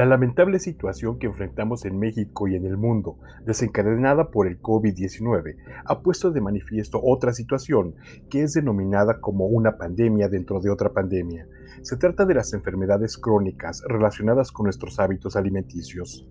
La lamentable situación que enfrentamos en México y en el mundo, desencadenada por el COVID-19, ha puesto de manifiesto otra situación que es denominada como una pandemia dentro de otra pandemia. Se trata de las enfermedades crónicas relacionadas con nuestros hábitos alimenticios.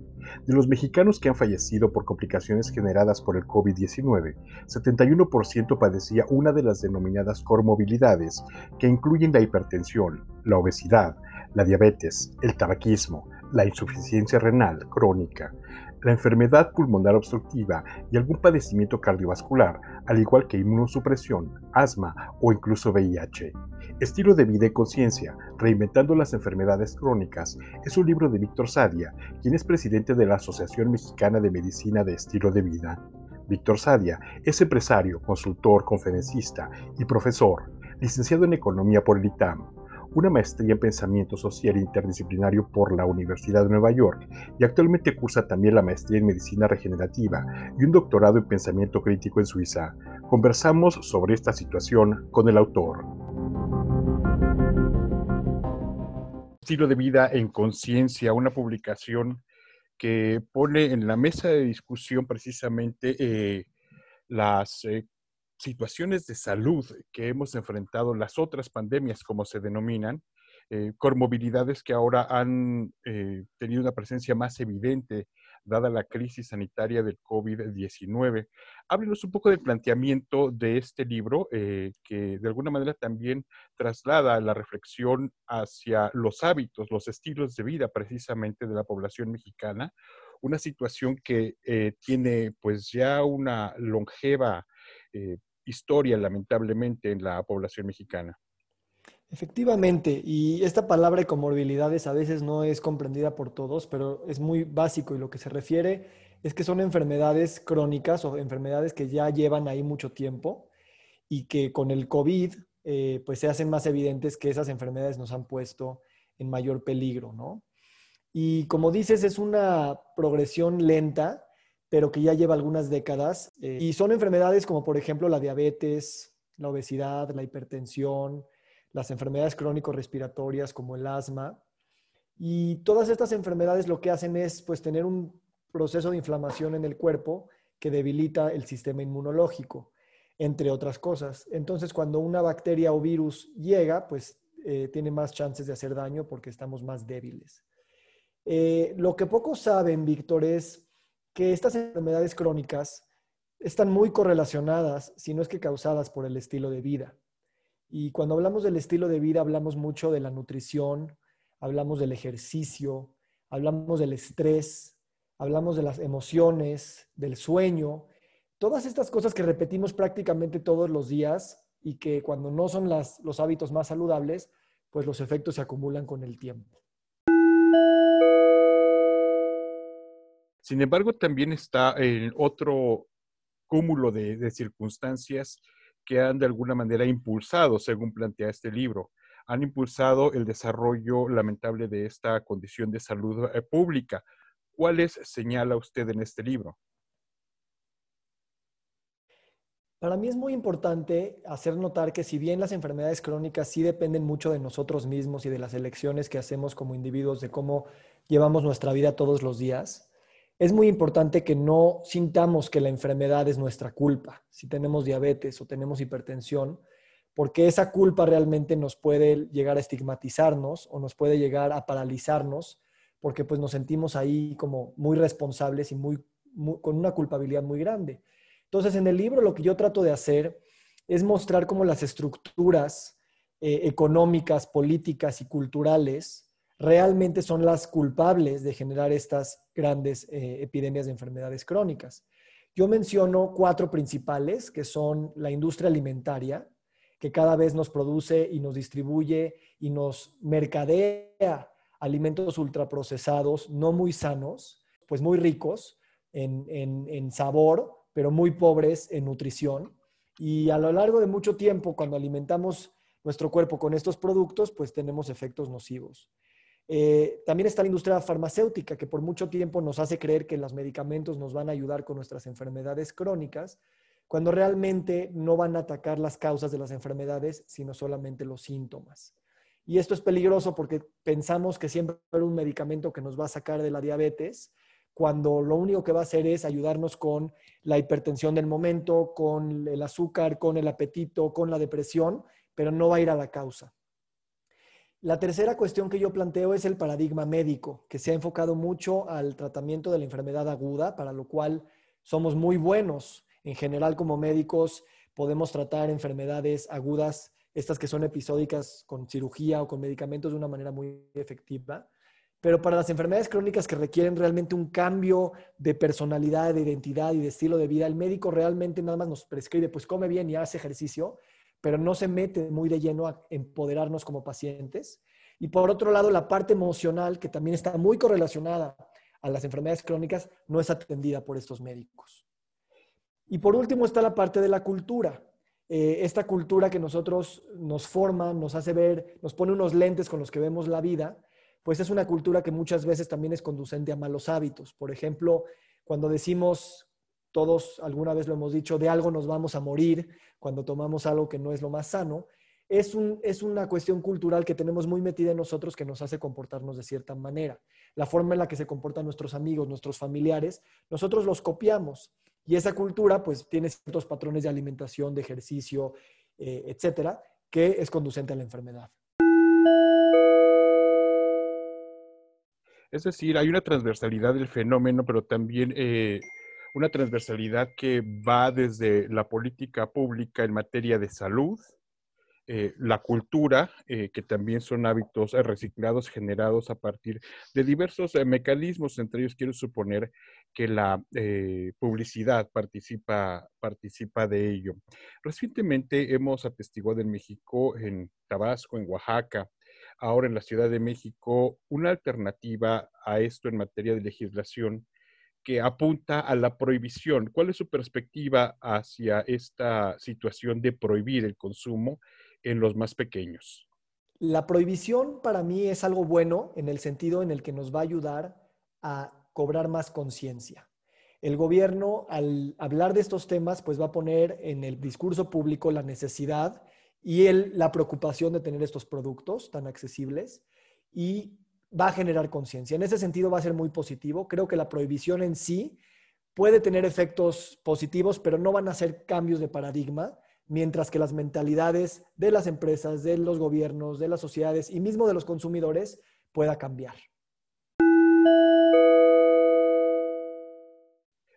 De los mexicanos que han fallecido por complicaciones generadas por el COVID-19, 71% padecía una de las denominadas comorbilidades, que incluyen la hipertensión, la obesidad, la diabetes, el tabaquismo, la insuficiencia renal crónica, la enfermedad pulmonar obstructiva y algún padecimiento cardiovascular, al igual que inmunosupresión, asma o incluso VIH. Estilo de vida y conciencia, reinventando las enfermedades crónicas, es un libro de Víctor Sadia, quien es presidente de la Asociación Mexicana de Medicina de Estilo de Vida. Víctor Sadia es empresario, consultor, conferencista y profesor, licenciado en Economía por el ITAM, una maestría en Pensamiento Social Interdisciplinario por la Universidad de Nueva York y actualmente cursa también la maestría en Medicina Regenerativa y un doctorado en Pensamiento Crítico en Suiza. Conversamos sobre esta situación con el autor. Estilo de vida en conciencia, una publicación que pone en la mesa de discusión precisamente eh, las eh, situaciones de salud que hemos enfrentado, las otras pandemias, como se denominan, eh, comorbilidades que ahora han eh, tenido una presencia más evidente dada la crisis sanitaria del COVID-19. Háblenos un poco del planteamiento de este libro, eh, que de alguna manera también traslada la reflexión hacia los hábitos, los estilos de vida precisamente de la población mexicana, una situación que eh, tiene pues ya una longeva historia, lamentablemente, en la población mexicana. Efectivamente, y esta palabra de comorbilidades a veces no es comprendida por todos, pero es muy básico y lo que se refiere es que son enfermedades crónicas o enfermedades que ya llevan ahí mucho tiempo y que con el COVID eh, pues se hacen más evidentes que esas enfermedades nos han puesto en mayor peligro, ¿no? Y como dices, es una progresión lenta pero que ya lleva algunas décadas. Eh, y son enfermedades como por ejemplo la diabetes, la obesidad, la hipertensión, las enfermedades crónico-respiratorias como el asma. Y todas estas enfermedades lo que hacen es pues tener un proceso de inflamación en el cuerpo que debilita el sistema inmunológico, entre otras cosas. Entonces, cuando una bacteria o virus llega, pues eh, tiene más chances de hacer daño porque estamos más débiles. Eh, lo que pocos saben, Víctor, es que estas enfermedades crónicas están muy correlacionadas, si no es que causadas por el estilo de vida. Y cuando hablamos del estilo de vida, hablamos mucho de la nutrición, hablamos del ejercicio, hablamos del estrés, hablamos de las emociones, del sueño, todas estas cosas que repetimos prácticamente todos los días y que cuando no son los hábitos más saludables, pues los efectos se acumulan con el tiempo. Sin embargo, también está el otro cúmulo de, circunstancias que han de alguna manera impulsado, según plantea este libro, han impulsado el desarrollo lamentable de esta condición de salud eh, pública. ¿Cuáles señala usted en este libro? Para mí es muy importante hacer notar que si bien las enfermedades crónicas sí dependen mucho de nosotros mismos y de las elecciones que hacemos como individuos, de cómo llevamos nuestra vida todos los días, es muy importante que no sintamos que la enfermedad es nuestra culpa, si tenemos diabetes o tenemos hipertensión, porque esa culpa realmente nos puede llegar a estigmatizarnos o nos puede llegar a paralizarnos, porque pues nos sentimos ahí como muy responsables y muy, con una culpabilidad muy grande. Entonces, en el libro lo que yo trato de hacer es mostrar cómo las estructuras eh, económicas, políticas y culturales realmente son las culpables de generar estas grandes eh, epidemias de enfermedades crónicas. Yo menciono cuatro principales, que son la industria alimentaria, que cada vez nos produce y nos distribuye y nos mercadea alimentos ultraprocesados, no muy sanos, pues muy ricos en, en sabor, pero muy pobres en nutrición. Y a lo largo de mucho tiempo, cuando alimentamos nuestro cuerpo con estos productos, pues tenemos efectos nocivos. Eh, también está la industria farmacéutica, que por mucho tiempo nos hace creer que los medicamentos nos van a ayudar con nuestras enfermedades crónicas, cuando realmente no van a atacar las causas de las enfermedades, sino solamente los síntomas. Y esto es peligroso porque pensamos que siempre hay un medicamento que nos va a sacar de la diabetes, cuando lo único que va a hacer es ayudarnos con la hipertensión del momento, con el azúcar, con el apetito, con la depresión, pero no va a ir a la causa. La tercera cuestión que yo planteo es el paradigma médico, que se ha enfocado mucho al tratamiento de la enfermedad aguda, para lo cual somos muy buenos. En general, como médicos, podemos tratar enfermedades agudas estas que son episódicas con cirugía o con medicamentos de una manera muy efectiva. Pero para las enfermedades crónicas que requieren realmente un cambio de personalidad, de identidad y de estilo de vida, el médico realmente nada más nos prescribe, pues come bien y hace ejercicio, pero no se mete muy de lleno a empoderarnos como pacientes. Y por otro lado, la parte emocional, que también está muy correlacionada a las enfermedades crónicas, no es atendida por estos médicos. Y por último está la parte de la cultura. Eh, esta cultura que nosotros nos forma, nos hace ver, nos pone unos lentes con los que vemos la vida, pues es una cultura que muchas veces también es conducente a malos hábitos. Por ejemplo, cuando decimos, todos alguna vez lo hemos dicho, de algo nos vamos a morir cuando tomamos algo que no es lo más sano, es, un, es una cuestión cultural que tenemos muy metida en nosotros que nos hace comportarnos de cierta manera. La forma en la que se comportan nuestros amigos, nuestros familiares, nosotros los copiamos. Y esa cultura pues tiene ciertos patrones de alimentación, de ejercicio, eh, etcétera, que es conducente a la enfermedad. Es decir, hay una transversalidad del fenómeno, pero también eh, una transversalidad que va desde la política pública en materia de salud, eh, la cultura, eh, que también son hábitos eh, reciclados generados a partir de diversos mecanismos, entre ellos quiero suponer que la publicidad participa, participa de ello. Recientemente hemos atestiguado en México, en Tabasco, en Oaxaca, ahora en la Ciudad de México, una alternativa a esto en materia de legislación apunta a la prohibición. ¿Cuál es su perspectiva hacia esta situación de prohibir el consumo en los más pequeños? La prohibición para mí es algo bueno en el sentido en el que nos va a ayudar a cobrar más conciencia. El gobierno, al hablar de estos temas, pues va a poner en el discurso público la necesidad y el, la preocupación de tener estos productos tan accesibles y va a generar conciencia. En ese sentido va a ser muy positivo. Creo que la prohibición en sí puede tener efectos positivos, pero no van a ser cambios de paradigma, mientras que las mentalidades de las empresas, de los gobiernos, de las sociedades y mismo de los consumidores pueda cambiar.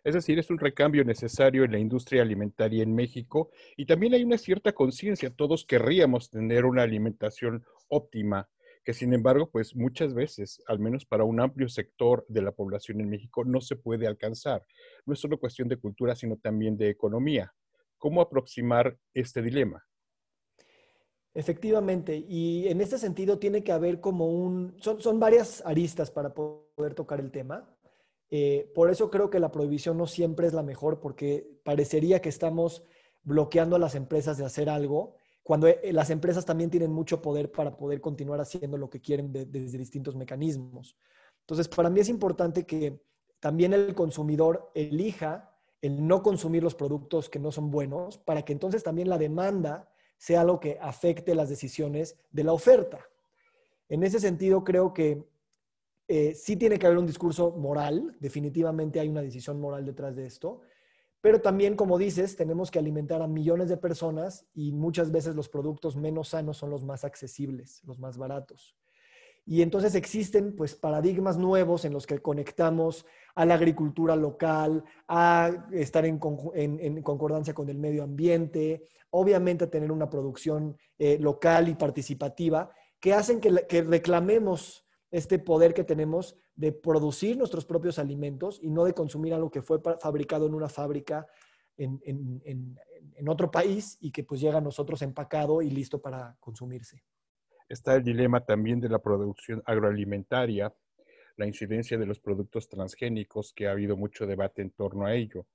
Es decir, es un recambio necesario en la industria alimentaria en México y también hay una cierta conciencia. Todos querríamos tener una alimentación óptima, que sin embargo, pues muchas veces, al menos para un amplio sector de la población en México, no se puede alcanzar. No es solo cuestión de cultura, sino también de economía. ¿Cómo aproximar este dilema? Efectivamente, y en este sentido tiene que haber como un, son, son varias aristas para poder tocar el tema. Eh, por eso creo que la prohibición no siempre es la mejor, porque parecería que estamos bloqueando a las empresas de hacer algo, cuando eh, las empresas también tienen mucho poder para poder continuar haciendo lo que quieren desde distintos mecanismos. Entonces, para mí es importante que también el consumidor elija el no consumir los productos que no son buenos, para que entonces también la demanda sea lo que afecte las decisiones de la oferta. En ese sentido, creo que eh, sí tiene que haber un discurso moral, definitivamente hay una decisión moral detrás de esto, pero también, como dices, tenemos que alimentar a millones de personas y muchas veces los productos menos sanos son los más accesibles, los más baratos. Y entonces existen pues paradigmas nuevos en los que conectamos a la agricultura local, a estar en, concordancia con el medio ambiente, obviamente a tener una producción eh, local y participativa, que hacen que, reclamemos este poder que tenemos de producir nuestros propios alimentos y no de consumir algo que fue fabricado en una fábrica en, en otro país y que pues llega a nosotros empacado y listo para consumirse. Está el dilema también de la producción agroalimentaria, la incidencia de los productos transgénicos, que ha habido mucho debate en torno a ello.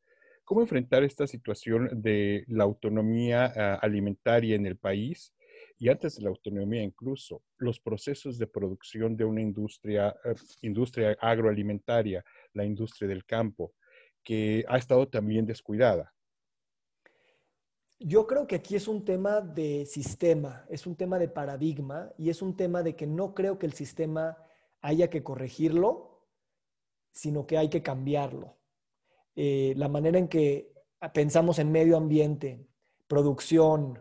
¿Cómo enfrentar esta situación de la autonomía ah, alimentaria en el país? Y antes de la autonomía incluso, los procesos de producción de una industria, eh, industria agroalimentaria, la industria del campo, que ha estado también descuidada. Yo creo que aquí es un tema de sistema, es un tema de paradigma y es un tema de que no creo que el sistema haya que corregirlo, sino que hay que cambiarlo. Eh, la manera en que pensamos en medio ambiente, producción,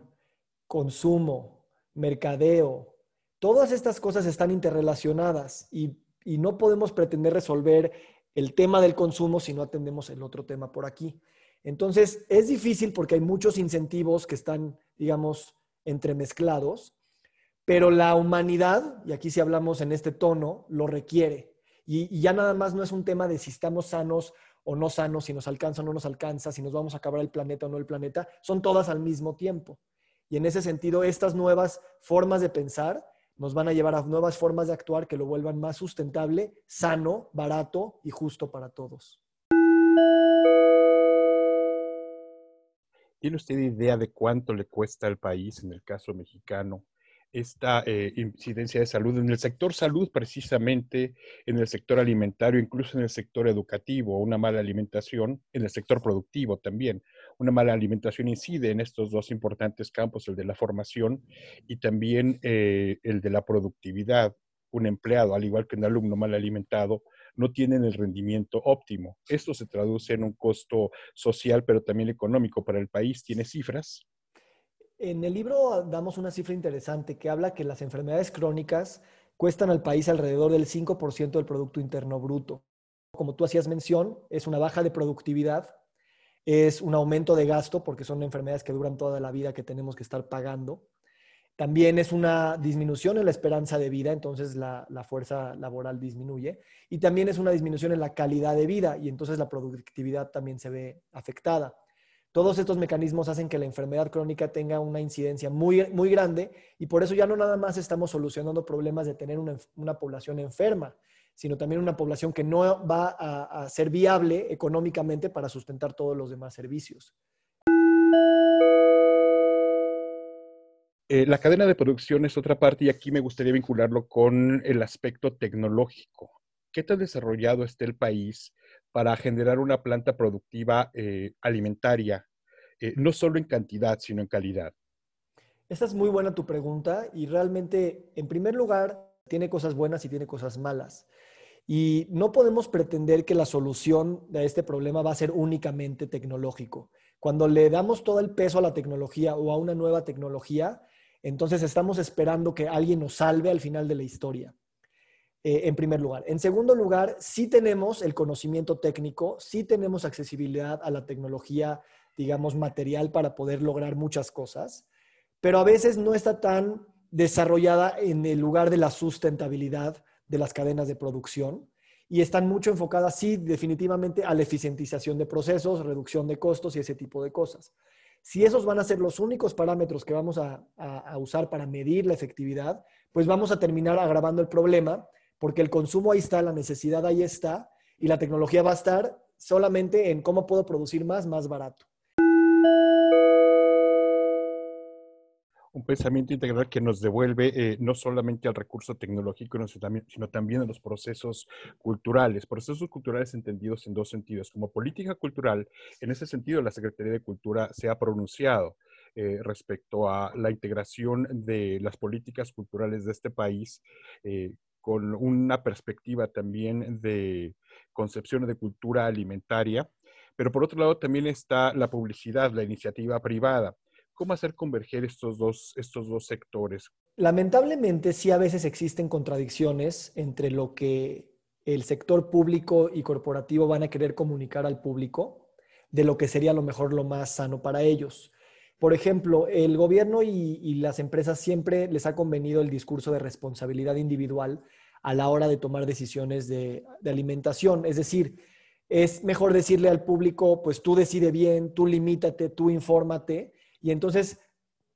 consumo, mercadeo, todas estas cosas están interrelacionadas y, y no podemos pretender resolver el tema del consumo si no atendemos el otro tema por aquí. Entonces, es difícil porque hay muchos incentivos que están, digamos, entremezclados, pero la humanidad, y aquí si hablamos en este tono, lo requiere. Y, ya nada más no es un tema de si estamos sanos o no sanos, si nos alcanza o no nos alcanza, si nos vamos a acabar el planeta o no el planeta, son todas al mismo tiempo. Y en ese sentido, estas nuevas formas de pensar nos van a llevar a nuevas formas de actuar que lo vuelvan más sustentable, sano, barato y justo para todos. ¿Tiene usted idea de cuánto le cuesta al país, en el caso mexicano, esta eh, incidencia de salud en el sector salud, precisamente en el sector alimentario, incluso en el sector educativo, una mala alimentación, en el sector productivo también. Una mala alimentación incide en estos dos importantes campos, el de la formación y también eh, el de la productividad. Un empleado, al igual que un alumno mal alimentado, no tienen el rendimiento óptimo. Esto se traduce en un costo social, pero también económico para el país. ¿Tiene cifras? En el libro damos una cifra interesante que habla que las enfermedades crónicas cuestan al país alrededor del 5% del Producto Interno Bruto. Como tú hacías mención, es una baja de productividad, es un aumento de gasto porque son enfermedades que duran toda la vida que tenemos que estar pagando. También es una disminución en la esperanza de vida, entonces la, fuerza laboral disminuye. Y también es una disminución en la calidad de vida y entonces la productividad también se ve afectada. Todos estos mecanismos hacen que la enfermedad crónica tenga una incidencia muy, muy grande y por eso ya no nada más estamos solucionando problemas de tener una, población enferma, sino también una población que no va a ser viable económicamente para sustentar todos los demás servicios. Eh, la cadena de producción es otra parte y aquí me gustaría vincularlo con el aspecto tecnológico. ¿Qué tan desarrollado está el país para generar una planta productiva eh, alimentaria, eh, no solo en cantidad, sino en calidad? Esta es muy buena tu pregunta y realmente, en primer lugar, tiene cosas buenas y tiene cosas malas. Y no podemos pretender que la solución de este problema va a ser únicamente tecnológico. Cuando le damos todo el peso a la tecnología o a una nueva tecnología, entonces estamos esperando que alguien nos salve al final de la historia, eh, en primer lugar. En segundo lugar, sí tenemos el conocimiento técnico, sí tenemos accesibilidad a la tecnología, digamos, material para poder lograr muchas cosas, pero a veces no está tan desarrollada en el lugar de la sustentabilidad de las cadenas de producción y están mucho enfocadas, sí, definitivamente a la eficientización de procesos, reducción de costos y ese tipo de cosas. Si esos van a ser los únicos parámetros que vamos a, usar para medir la efectividad, pues vamos a terminar agravando el problema porque el consumo ahí está, la necesidad ahí está y la tecnología va a estar solamente en cómo puedo producir más, más barato. Un pensamiento integral que nos devuelve eh, no solamente al recurso tecnológico, sino también a los procesos culturales. Procesos culturales entendidos en dos sentidos. Como política cultural, en ese sentido, la Secretaría de Cultura se ha pronunciado eh, respecto a la integración de las políticas culturales de este país eh, con una perspectiva también de concepción de cultura alimentaria. Pero por otro lado también está la publicidad, la iniciativa privada. ¿Cómo hacer converger estos dos, estos dos sectores? Lamentablemente, sí a veces existen contradicciones entre lo que el sector público y corporativo van a querer comunicar al público de lo que sería lo mejor, lo más sano para ellos. Por ejemplo, el gobierno y, las empresas siempre les ha convenido el discurso de responsabilidad individual a la hora de tomar decisiones de, de alimentación. Es decir, es mejor decirle al público, pues tú decide bien, tú limítate, tú infórmate, y entonces,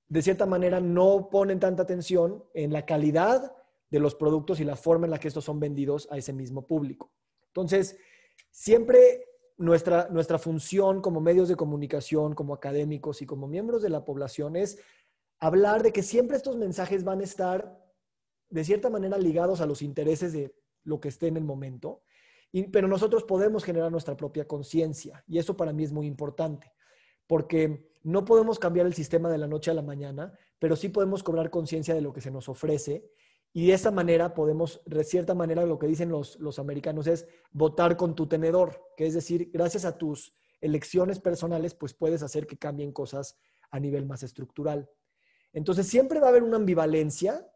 de cierta manera, no ponen tanta atención en la calidad de los productos y la forma en la que estos son vendidos a ese mismo público. Entonces, siempre nuestra, nuestra función como medios de comunicación, como académicos y como miembros de la población es hablar de que siempre estos mensajes van a estar de cierta manera ligados a los intereses de lo que esté en el momento, pero nosotros podemos generar nuestra propia conciencia y eso para mí es muy importante porque no podemos cambiar el sistema de la noche a la mañana, pero sí podemos cobrar conciencia de lo que se nos ofrece y de esa manera podemos, de cierta manera, lo que dicen los, los americanos es votar con tu tenedor, que es decir, gracias a tus elecciones personales, pues puedes hacer que cambien cosas a nivel más estructural. Entonces, siempre va a haber una ambivalencia,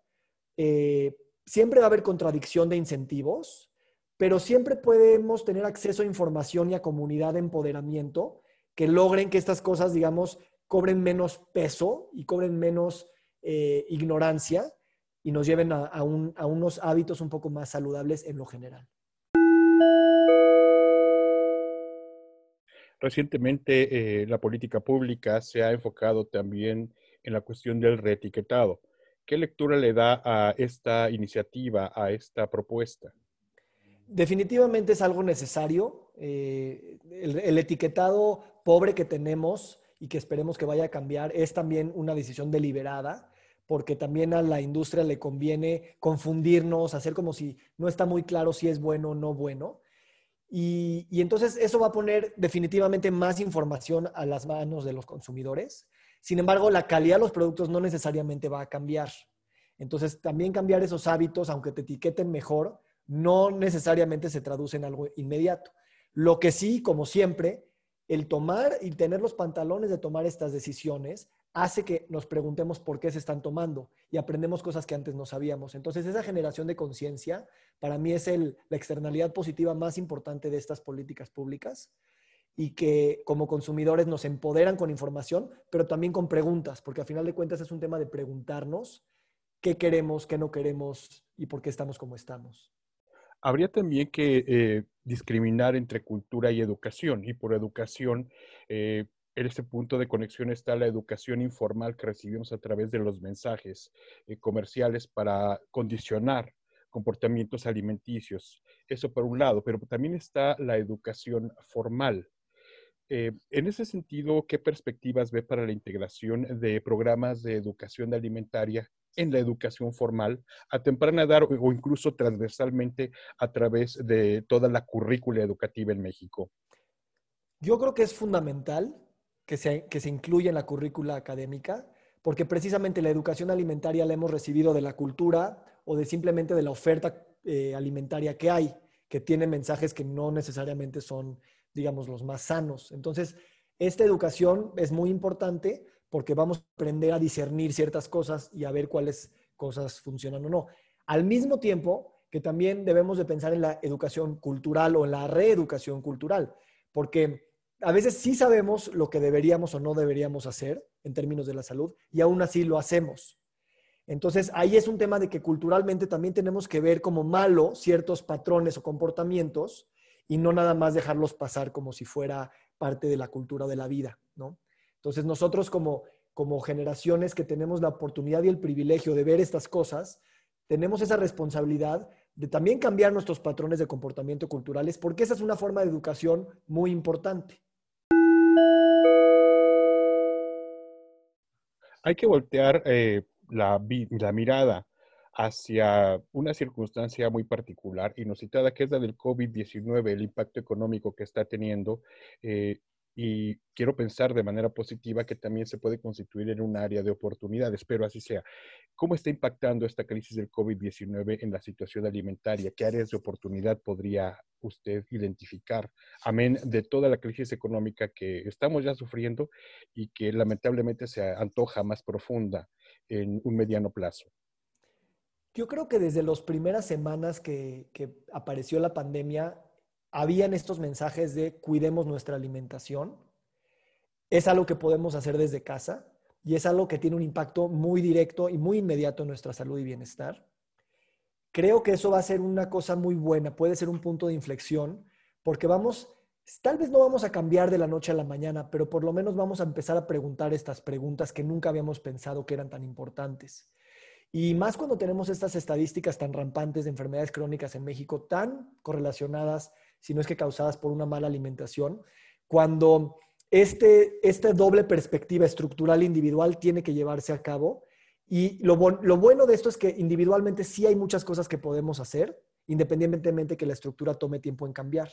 eh, siempre va a haber contradicción de incentivos, pero siempre podemos tener acceso a información y a comunidad de empoderamiento que logren que estas cosas, digamos, cobren menos peso y cobren menos eh, ignorancia y nos lleven a, unos hábitos un poco más saludables en lo general. Recientemente eh, la política pública se ha enfocado también en la cuestión del reetiquetado. ¿Qué lectura le da a esta iniciativa, a esta propuesta? Definitivamente es algo necesario. Eh, el, etiquetado pobre que tenemos y que esperemos que vaya a cambiar es también una decisión deliberada porque también a la industria le conviene confundirnos, hacer como si no está muy claro si es bueno o no bueno. Y, entonces eso va a poner definitivamente más información a las manos de los consumidores. Sin embargo, la calidad de los productos no necesariamente va a cambiar. Entonces, también cambiar esos hábitos, aunque te etiqueten mejor, no necesariamente se traduce en algo inmediato. Lo que sí, como siempre, el tomar y tener los pantalones de tomar estas decisiones hace que nos preguntemos por qué se están tomando y aprendemos cosas que antes no sabíamos. Entonces, esa generación de conciencia para mí es la externalidad positiva más importante de estas políticas públicas y que como consumidores nos empoderan con información, pero también con preguntas, porque al final de cuentas es un tema de preguntarnos qué queremos, qué no queremos y por qué estamos como estamos. Habría también que eh, discriminar entre cultura y educación, y por educación eh, en este punto de conexión está la educación informal que recibimos a través de los mensajes eh, comerciales para condicionar comportamientos alimenticios. Eso por un lado, pero también está la educación formal. Eh, en ese sentido, ¿qué perspectivas ve para la integración de programas de educación alimentaria en la educación formal a temprana edad o incluso transversalmente a través de toda la currícula educativa en México? Yo creo que es fundamental que se, que se incluye en la currícula académica, porque precisamente la educación alimentaria la hemos recibido de la cultura o de simplemente de la oferta eh, alimentaria que hay, que tiene mensajes que no necesariamente son, digamos, los más sanos. Entonces, esta educación es muy importante porque vamos a aprender a discernir ciertas cosas y a ver cuáles cosas funcionan o no. Al mismo tiempo que también debemos de pensar en la educación cultural o en la reeducación cultural, porque a veces sí sabemos lo que deberíamos o no deberíamos hacer en términos de la salud y aún así lo hacemos. Entonces, ahí es un tema de que culturalmente también tenemos que ver como malo ciertos patrones o comportamientos y no nada más dejarlos pasar como si fuera parte de la cultura de la vida, ¿no? Entonces, nosotros como, como generaciones que tenemos la oportunidad y el privilegio de ver estas cosas, tenemos esa responsabilidad de también cambiar nuestros patrones de comportamiento culturales, porque esa es una forma de educación muy importante. hay que voltear eh, la, mirada hacia una circunstancia muy particular, inusitada, que es la del COVID-19, el impacto económico que está teniendo. Eh, y quiero pensar de manera positiva que también se puede constituir en un área de oportunidades, pero así sea. ¿Cómo está impactando esta crisis del COVID-19 en la situación alimentaria? ¿Qué áreas de oportunidad podría usted identificar? Amén de toda la crisis económica que estamos ya sufriendo y que lamentablemente se antoja más profunda en un mediano plazo. Yo creo que desde las primeras semanas que, que apareció la pandemia, habían estos mensajes de cuidemos nuestra alimentación. Es algo que podemos hacer desde casa y es algo que tiene un impacto muy directo y muy inmediato en nuestra salud y bienestar. Creo que eso va a ser una cosa muy buena, puede ser un punto de inflexión, porque vamos, tal vez no vamos a cambiar de la noche a la mañana, pero por lo menos vamos a empezar a preguntar estas preguntas que nunca habíamos pensado que eran tan importantes. Y más cuando tenemos estas estadísticas tan rampantes de enfermedades crónicas en México, tan correlacionadas si no es que causadas por una mala alimentación, cuando este, esta doble perspectiva estructural individual tiene que llevarse a cabo. Y lo, lo bueno de esto es que individualmente sí hay muchas cosas que podemos hacer, independientemente que la estructura tome tiempo en cambiar.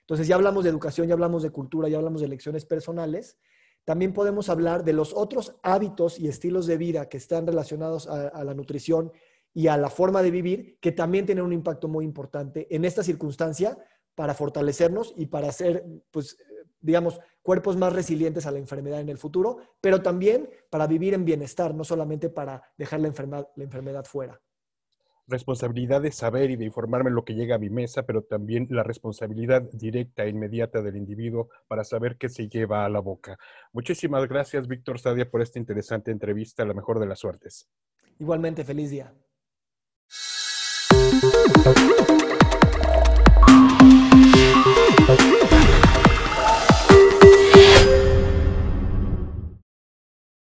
Entonces ya hablamos de educación, ya hablamos de cultura, ya hablamos de elecciones personales, también podemos hablar de los otros hábitos y estilos de vida que están relacionados a, la nutrición y a la forma de vivir, que también tienen un impacto muy importante en esta circunstancia para fortalecernos y para hacer, pues, digamos, cuerpos más resilientes a la enfermedad en el futuro, pero también para vivir en bienestar, no solamente para dejar la enfermedad, la enfermedad fuera responsabilidad de saber y de informarme lo que llega a mi mesa, pero también la responsabilidad directa e inmediata del individuo para saber qué se lleva a la boca. Muchísimas gracias, Víctor Sadia, por esta interesante entrevista. La mejor de las suertes. Igualmente, feliz día.